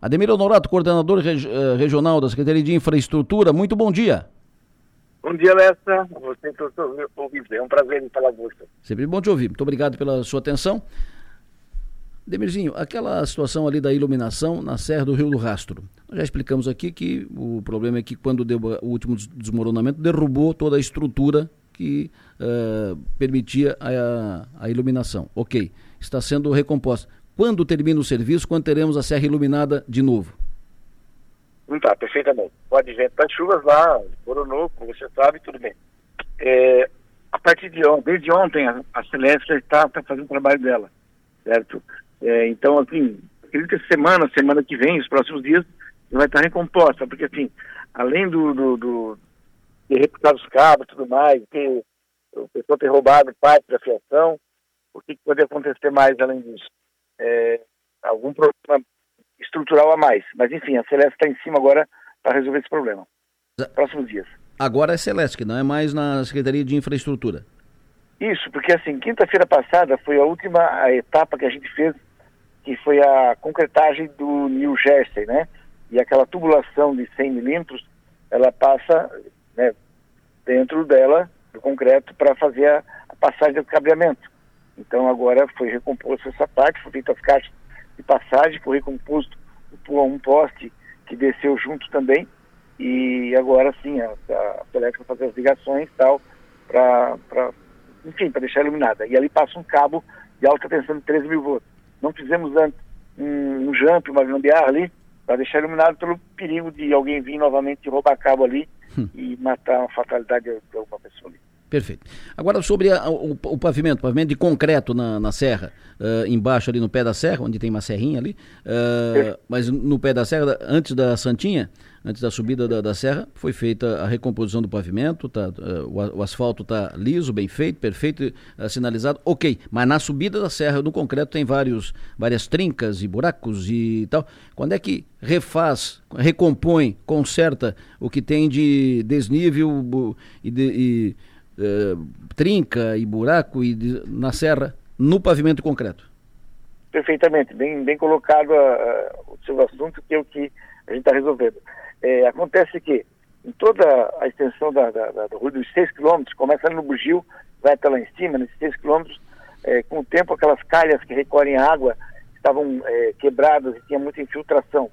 Ademir Honorato, coordenador reg eh, regional da Secretaria de Infraestrutura, muito bom dia. Bom dia, Lessa. Você ouvido. É um prazer falar com você. Sempre bom te ouvir. Muito obrigado pela sua atenção. Demirzinho, aquela situação ali da iluminação na Serra do Rio do Rastro. Nós já explicamos aqui que o problema é que quando deu o último desmoronamento derrubou toda a estrutura que uh, permitia a, a, iluminação. Ok, está sendo recomposta. Quando termina o serviço, quando teremos a serra iluminada de novo? Tá, perfeitamente. O advento das chuvas lá, coronou, como você sabe, tudo bem. É, a partir de ontem, desde ontem, a, a Celeste está tá fazendo o trabalho dela, certo? É, então, assim, acredito que semana, semana que vem, os próximos dias, vai estar recomposta, porque assim, além do, do, do de reputar os cabos e tudo mais, ter o pessoal ter roubado parte da fiação, o que, que pode acontecer mais além disso? É, algum problema estrutural a mais. Mas enfim, a Celeste está em cima agora para resolver esse problema. Próximos dias. Agora é Celeste, que não é mais na Secretaria de Infraestrutura. Isso, porque assim, quinta-feira passada foi a última a etapa que a gente fez que foi a concretagem do New Jersey, né? E aquela tubulação de 100 milímetros, ela passa né, dentro dela, do concreto, para fazer a, a, passagem do cabeamento. Então agora foi recomposto essa parte, foi feita as caixas de passagem, foi recomposto um poste que desceu junto também, e agora sim, a, a vai fazer as ligações e tal, para, enfim, para deixar iluminada. E ali passa um cabo de alta tensão de 13 mil volts. Não fizemos antes um, um jump, uma gambiarra ali, para deixar iluminado pelo perigo de alguém vir novamente roubar cabo ali hum. e matar uma fatalidade de alguma pessoa. Perfeito. Agora sobre a, o, o, pavimento, pavimento de concreto na, na serra, uh, embaixo ali no pé da serra, onde tem uma serrinha ali, uh, mas no pé da serra, antes da Santinha, antes da subida da, da serra, foi feita a recomposição do pavimento, tá, uh, o, o, asfalto está liso, bem feito, perfeito, sinalizado, ok, mas na subida da serra, no concreto, tem vários, várias trincas e buracos e tal. Quando é que refaz, recompõe, conserta o que tem de desnível e, de, e eh, trinca e buraco e de, na serra no pavimento concreto. Perfeitamente, bem, bem colocado uh, o seu assunto, que é o que a gente está resolvendo. É, acontece que em toda a extensão da, da, da, do rua dos 6 quilômetros, começa no Bugio, vai até lá em cima, nesses 6 quilômetros, é, com o tempo aquelas calhas que recolhem água estavam é, quebradas e tinha muita infiltração.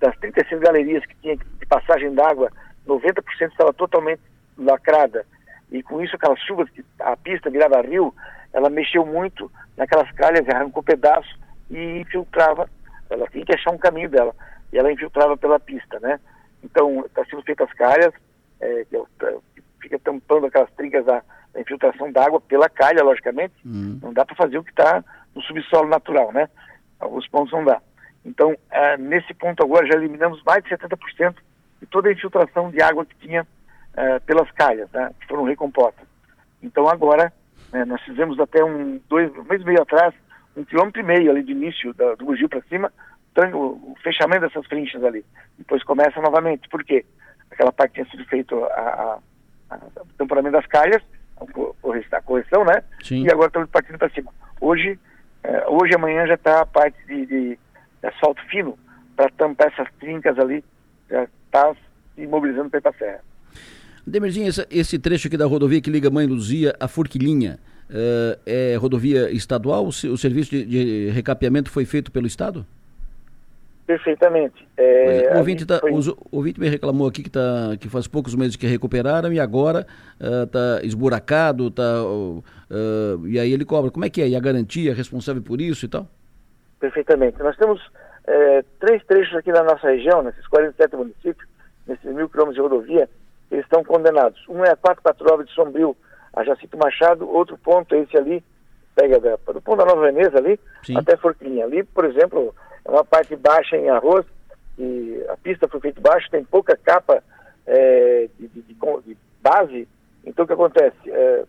Das 35 galerias que tinha de passagem d'água, 90% estava totalmente lacrada e com isso aquelas chuvas a pista virava rio, ela mexeu muito naquelas calhas, arrancou pedaço e infiltrava, ela tinha que achar um caminho dela, e ela infiltrava pela pista, né? Então, está sendo feitas calhas, é, que, que fica tampando aquelas trincas da, da infiltração d'água pela calha, logicamente, uhum. não dá para fazer o que está no subsolo natural, né? Alguns pontos não dá. Então, é, nesse ponto agora já eliminamos mais de 70% de toda a infiltração de água que tinha uh, pelas calhas, né, que foram recompostas. Então agora, né, nós fizemos até um, dois, um mês e meio atrás, um quilômetro e meio ali de início da, do bugio para cima, o, o, fechamento dessas trinchas ali. Depois começa novamente. Por quê? Aquela parte tinha sido feito a, a, a, o temporamento das calhas, a correção, né? Sim. E agora estamos partindo para cima. Hoje, eh, hoje e amanhã já está a parte de, de, de asfalto fino para tampar essas trincas ali, já está se imobilizando para ir para a serra. Demerzinho, esse trecho aqui da rodovia que liga Mãe Luzia a Forquilinha, uh, é rodovia estadual? O, o serviço de, de, recapeamento foi feito pelo Estado? Perfeitamente. É, o, ouvinte tá, foi... o, ouvinte me reclamou aqui que, tá, que faz poucos meses que recuperaram e agora está uh, esburacado, tá, uh, e aí ele cobra. Como é que é? E a garantia responsável por isso e tal? Perfeitamente. Nós temos é, três trechos aqui na nossa região, nesses 47 municípios, nesses mil quilômetros de rodovia, eles estão condenados. Um é a 449 de Sombrio, a Jacinto Machado, outro ponto é esse ali, pega da, do ponto da Nova Veneza ali, Sim. até Forquilinha. Ali, por exemplo, é uma parte baixa em arroz, e a pista foi feita baixa, tem pouca capa é, de, de, de, de, base, então o que acontece? É,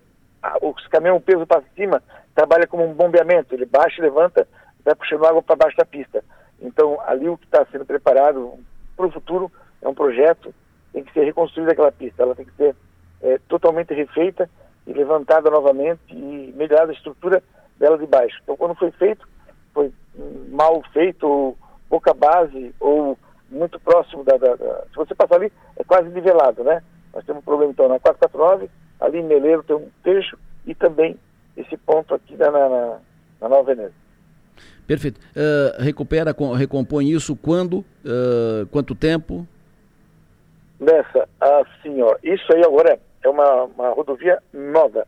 os caminhões peso para cima trabalha como um bombeamento, ele baixa e levanta, vai puxando água para baixo da pista. Então, ali o que está sendo preparado para o futuro é um projeto tem que ser reconstruída aquela pista, ela tem que ser é, totalmente refeita e levantada novamente e melhorada a estrutura dela de baixo. Então, quando foi feito, foi mal feito ou, pouca base ou muito próximo da, da, da, Se você passar ali, é quase nivelado, né? Nós temos um problema então na 449, ali em Meleiro tem um trecho e também esse ponto aqui na, na, na Nova Veneza. Perfeito. Uh, recupera, recompõe isso quando? Uh, quanto tempo? Nessa, assim, ó, isso aí agora é uma, uma rodovia nova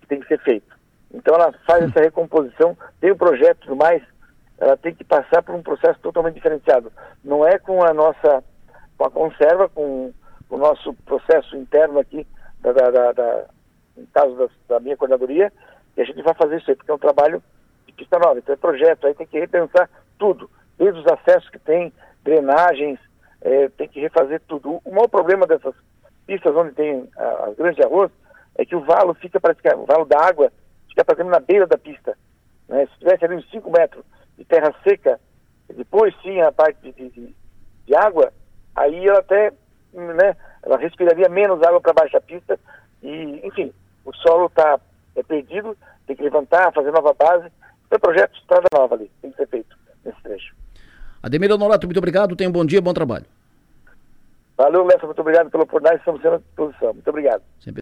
que tem que ser feita. Então ela faz essa recomposição, tem o um projeto e mais, ela tem que passar por um processo totalmente diferenciado. Não é com a nossa, com a conserva, com o nosso processo interno aqui, da, da, da no caso da, da, minha coordenadoria, que a gente vai fazer isso aí, porque é um trabalho de pista nova. Então é projeto, aí tem que repensar tudo, desde os acessos que tem, drenagens, é, tem que refazer tudo. O maior problema dessas pistas onde tem as grandes de arroz é que o valo fica praticamente, o valo da água fica praticamente na beira da pista. Né? Se tivesse ali uns 5 metros de terra seca, depois sim a parte de, de, de água, aí ela até, né, ela respiraria menos água para baixo da pista e, enfim, o solo está é perdido, tem que levantar, fazer nova base. É projeto de estrada nova ali, tem que ser feito nesse trecho. Ademir Honorato, muito obrigado, tenha um bom dia, bom trabalho. Valeu, Lessa, muito obrigado pela oportunidade, estamos sendo à disposição. Muito obrigado. Sempre